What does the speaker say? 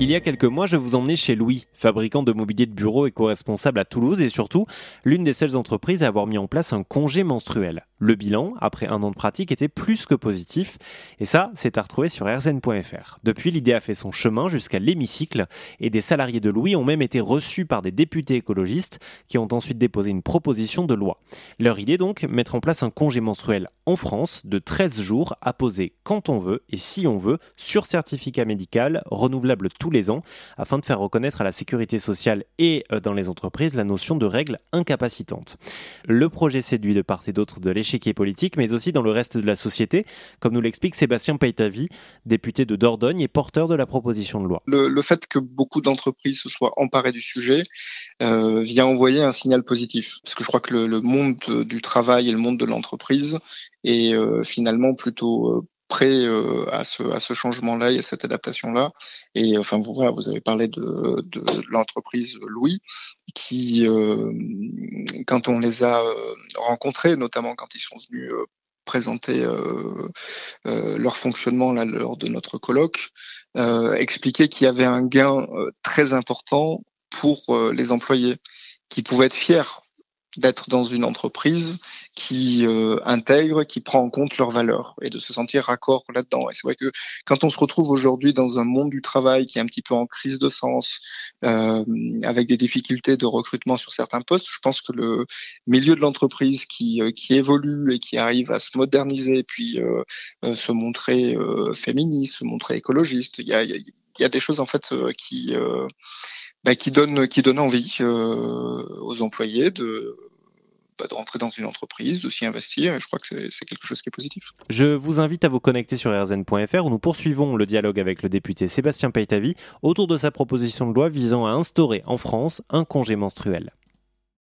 Il y a quelques mois, je vous emmenais chez Louis, fabricant de mobilier de bureau éco-responsable à Toulouse et surtout l'une des seules entreprises à avoir mis en place un congé menstruel. Le bilan, après un an de pratique, était plus que positif et ça, c'est à retrouver sur rzn.fr. Depuis, l'idée a fait son chemin jusqu'à l'hémicycle et des salariés de Louis ont même été reçus par des députés écologistes qui ont ensuite déposé une proposition de loi. Leur idée donc, mettre en place un congé menstruel en France de 13 jours à poser quand on veut et si on veut sur certificat médical renouvelable tous les ans afin de faire reconnaître à la sécurité sociale et euh, dans les entreprises la notion de règles incapacitantes. Le projet séduit de part et d'autre de l'échiquier politique, mais aussi dans le reste de la société, comme nous l'explique Sébastien Paytavi, député de Dordogne et porteur de la proposition de loi. Le, fait que beaucoup d'entreprises se soient emparées du sujet euh, vient envoyer un signal positif, parce que je crois que le, monde du travail et le monde de l'entreprise est euh, finalement plutôt prêt euh, à ce, à ce changement-là et à cette adaptation-là. Et enfin, vous, avez parlé de, l'entreprise Louis, qui, quand on les a euh, rencontrés, notamment quand ils sont venus présenter leur fonctionnement là, lors de notre colloque, expliquer qu'il y avait un gain très important pour les employés, qui pouvaient être fiers d'être dans une entreprise qui euh, intègre, qui prend en compte leurs valeurs et de se sentir raccord là-dedans. Et c'est vrai que quand on se retrouve aujourd'hui dans un monde du travail qui est un petit peu en crise de sens, euh, avec des difficultés de recrutement sur certains postes, je pense que le milieu de l'entreprise qui, euh, qui évolue et qui arrive à se moderniser, puis se montrer féministe, se montrer écologiste, il y a, il y a des choses en fait qui bah, qui donne qui donne envie euh, aux employés de de rentrer dans une entreprise, de s'y investir, et je crois que c'est quelque chose qui est positif. Je vous invite à vous connecter sur rzn.fr où nous poursuivons le dialogue avec le député Sébastien Paytavi autour de sa proposition de loi visant à instaurer en France un congé menstruel.